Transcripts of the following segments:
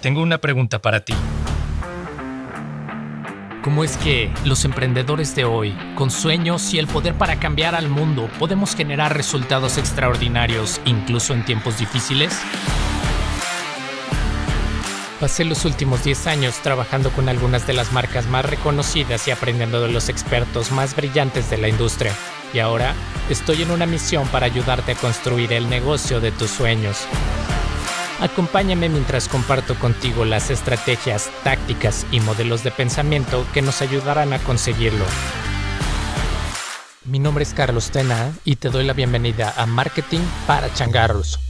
tengo una pregunta para ti. ¿Cómo es que los emprendedores de hoy, con sueños y el poder para cambiar al mundo, podemos generar resultados extraordinarios incluso en tiempos difíciles? Pasé los últimos 10 años trabajando con algunas de las marcas más reconocidas y aprendiendo de los expertos más brillantes de la industria. Y ahora estoy en una misión para ayudarte a construir el negocio de tus sueños. Acompáñame mientras comparto contigo las estrategias, tácticas y modelos de pensamiento que nos ayudarán a conseguirlo. Mi nombre es Carlos Tena y te doy la bienvenida a Marketing para Changarros.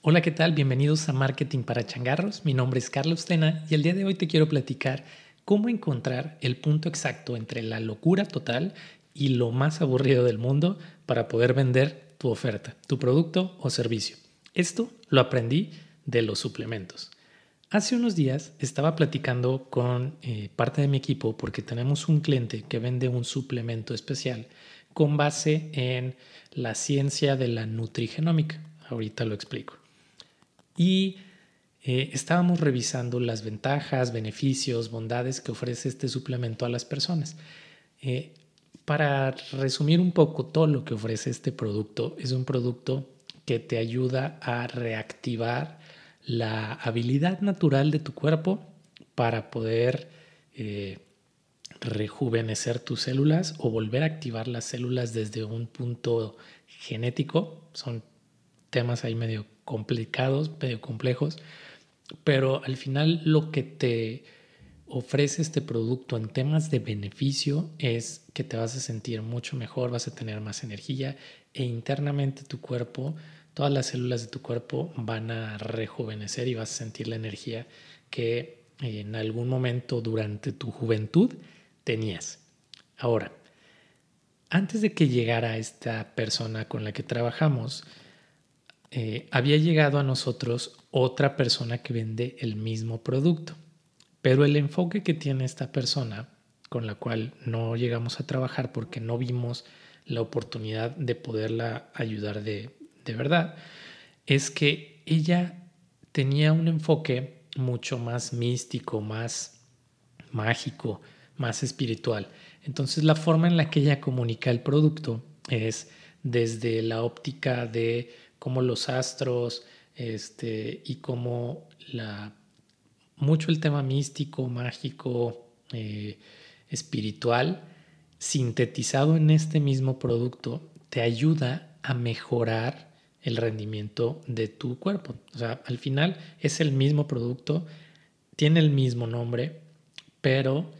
Hola, ¿qué tal? Bienvenidos a Marketing para Changarros. Mi nombre es Carlos Tena y el día de hoy te quiero platicar cómo encontrar el punto exacto entre la locura total y lo más aburrido del mundo para poder vender tu oferta, tu producto o servicio. Esto lo aprendí de los suplementos. Hace unos días estaba platicando con eh, parte de mi equipo porque tenemos un cliente que vende un suplemento especial con base en la ciencia de la nutrigenómica. Ahorita lo explico. Y eh, estábamos revisando las ventajas, beneficios, bondades que ofrece este suplemento a las personas. Eh, para resumir un poco todo lo que ofrece este producto, es un producto que te ayuda a reactivar la habilidad natural de tu cuerpo para poder eh, rejuvenecer tus células o volver a activar las células desde un punto genético. Son temas ahí medio complicados, medio complejos, pero al final lo que te ofrece este producto en temas de beneficio es que te vas a sentir mucho mejor, vas a tener más energía e internamente tu cuerpo, todas las células de tu cuerpo van a rejuvenecer y vas a sentir la energía que en algún momento durante tu juventud tenías. Ahora, antes de que llegara esta persona con la que trabajamos, eh, había llegado a nosotros otra persona que vende el mismo producto. Pero el enfoque que tiene esta persona, con la cual no llegamos a trabajar porque no vimos la oportunidad de poderla ayudar de, verdad, es que ella tenía un enfoque mucho más místico, más mágico, más espiritual. Entonces la forma en la que ella comunica el producto es desde la óptica de cómo los astros este, y cómo la mucho el tema místico, mágico, eh, espiritual, sintetizado en este mismo producto, te ayuda a mejorar el rendimiento de tu cuerpo. O sea, al final es el mismo producto, tiene el mismo nombre, pero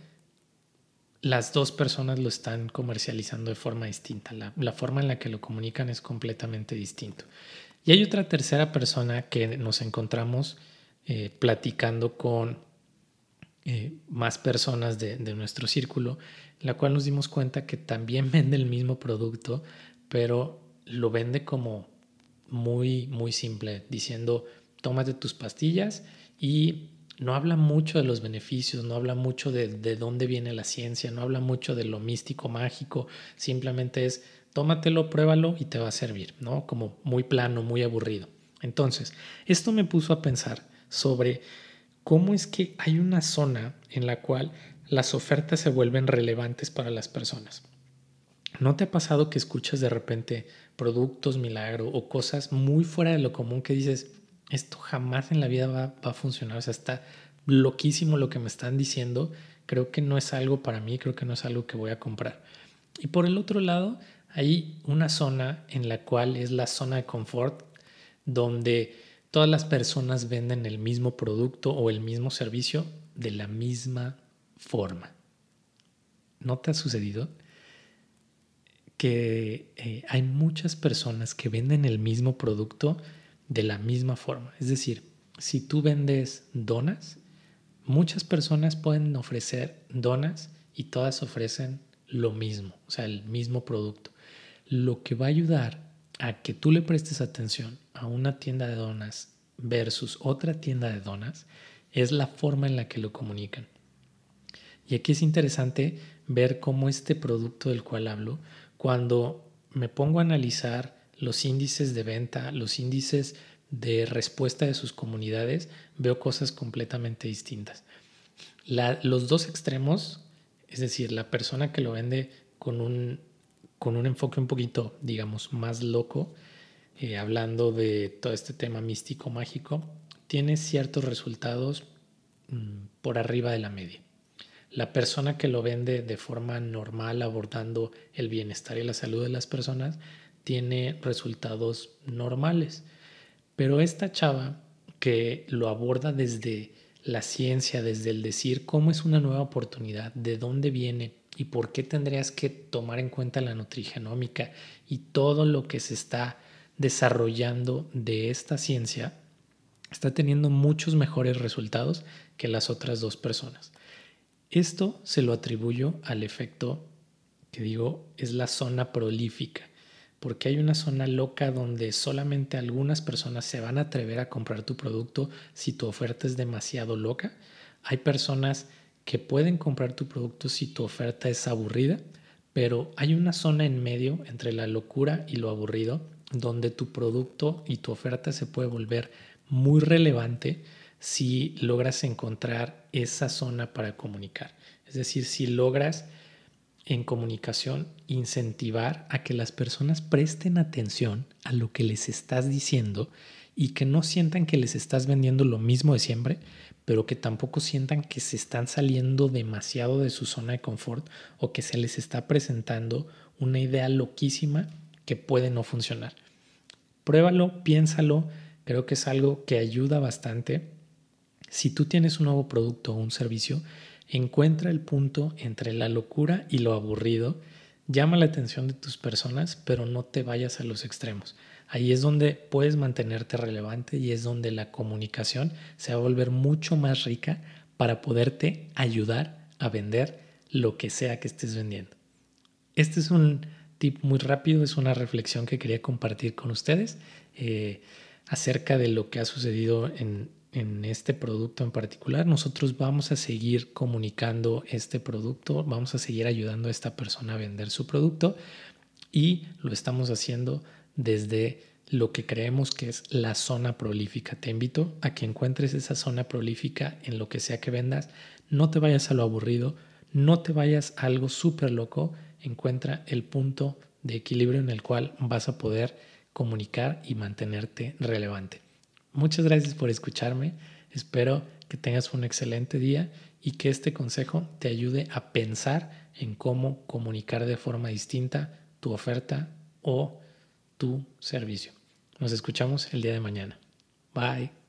las dos personas lo están comercializando de forma distinta. La, la, forma en la que lo comunican es completamente distinto. Y hay otra tercera persona que nos encontramos eh, platicando con eh, más personas de, nuestro círculo, la cual nos dimos cuenta que también vende el mismo producto, pero lo vende como muy, muy simple, diciendo, tómate tus pastillas y no habla mucho de los beneficios, no habla mucho de, de dónde viene la ciencia, no habla mucho de lo místico, mágico, simplemente es, tómatelo, pruébalo y te va a servir, ¿no? Como muy plano, muy aburrido. Entonces, esto me puso a pensar sobre cómo es que hay una zona en la cual las ofertas se vuelven relevantes para las personas. ¿No te ha pasado que escuchas de repente productos milagro o cosas muy fuera de lo común que dices, esto jamás en la vida va, a funcionar? O sea, está loquísimo lo que me están diciendo, creo que no es algo para mí, creo que no es algo que voy a comprar. Y por el otro lado, hay una zona en la cual es la zona de confort, donde todas las personas venden el mismo producto o el mismo servicio de la misma forma. ¿No te ha sucedido? Que eh, hay muchas personas que venden el mismo producto de la misma forma. Es decir, si tú vendes donas, muchas personas pueden ofrecer donas y todas ofrecen lo mismo, o sea, el mismo producto. Lo que va a ayudar a que tú le prestes atención a una tienda de donas versus otra tienda de donas es la forma en la que lo comunican. Y aquí es interesante ver cómo este producto del cual hablo, cuando me pongo a analizar los índices de venta, los índices de respuesta de sus comunidades, veo cosas completamente distintas. los dos extremos, es decir, la persona que lo vende con un, con un enfoque un poquito, digamos, más loco, eh, hablando de todo este tema místico, mágico, tiene ciertos resultados mm, por arriba de la media. La persona que lo vende de forma normal, abordando el bienestar y la salud de las personas, tiene resultados normales. Pero esta chava que lo aborda desde la ciencia, desde el decir cómo es una nueva oportunidad, de dónde viene y por qué tendrías que tomar en cuenta la nutrigenómica y todo lo que se está desarrollando de esta ciencia, está teniendo muchos mejores resultados que las otras dos personas. Esto se lo atribuyo al efecto que digo es la zona prolífica, porque hay una zona loca donde solamente algunas personas se van a atrever a comprar tu producto si tu oferta es demasiado loca. Hay personas que pueden comprar tu producto si tu oferta es aburrida, pero hay una zona en medio entre la locura y lo aburrido donde tu producto y tu oferta se puede volver muy relevante si logras encontrar esa zona para comunicar. Es decir, si logras en comunicación incentivar a que las personas presten atención a lo que les estás diciendo y que no sientan que les estás vendiendo lo mismo de siempre, pero que tampoco sientan que se están saliendo demasiado de su zona de confort o que se les está presentando una idea loquísima que puede no funcionar. Pruébalo, piénsalo, creo que es algo que ayuda bastante. Si tú tienes un nuevo producto o un servicio, encuentra el punto entre la locura y lo aburrido. Llama la atención de tus personas, pero no te vayas a los extremos. Ahí es donde puedes mantenerte relevante y es donde la comunicación se va a volver mucho más rica para poderte ayudar a vender lo que sea que estés vendiendo. Este es un tip muy rápido, es una reflexión que quería compartir con ustedes eh, acerca de lo que ha sucedido en, en este producto en particular. Nosotros vamos a seguir comunicando este producto, vamos a seguir ayudando a esta persona a vender su producto y lo estamos haciendo desde lo que creemos que es la zona prolífica. Te invito a que encuentres esa zona prolífica en lo que sea que vendas. No te vayas a lo aburrido, no te vayas a algo súper loco. Encuentra el punto de equilibrio en el cual vas a poder comunicar y mantenerte relevante. Muchas gracias por escucharme. Espero que tengas un excelente día y que este consejo te ayude a pensar en cómo comunicar de forma distinta tu oferta o tu servicio. Nos escuchamos el día de mañana. Bye.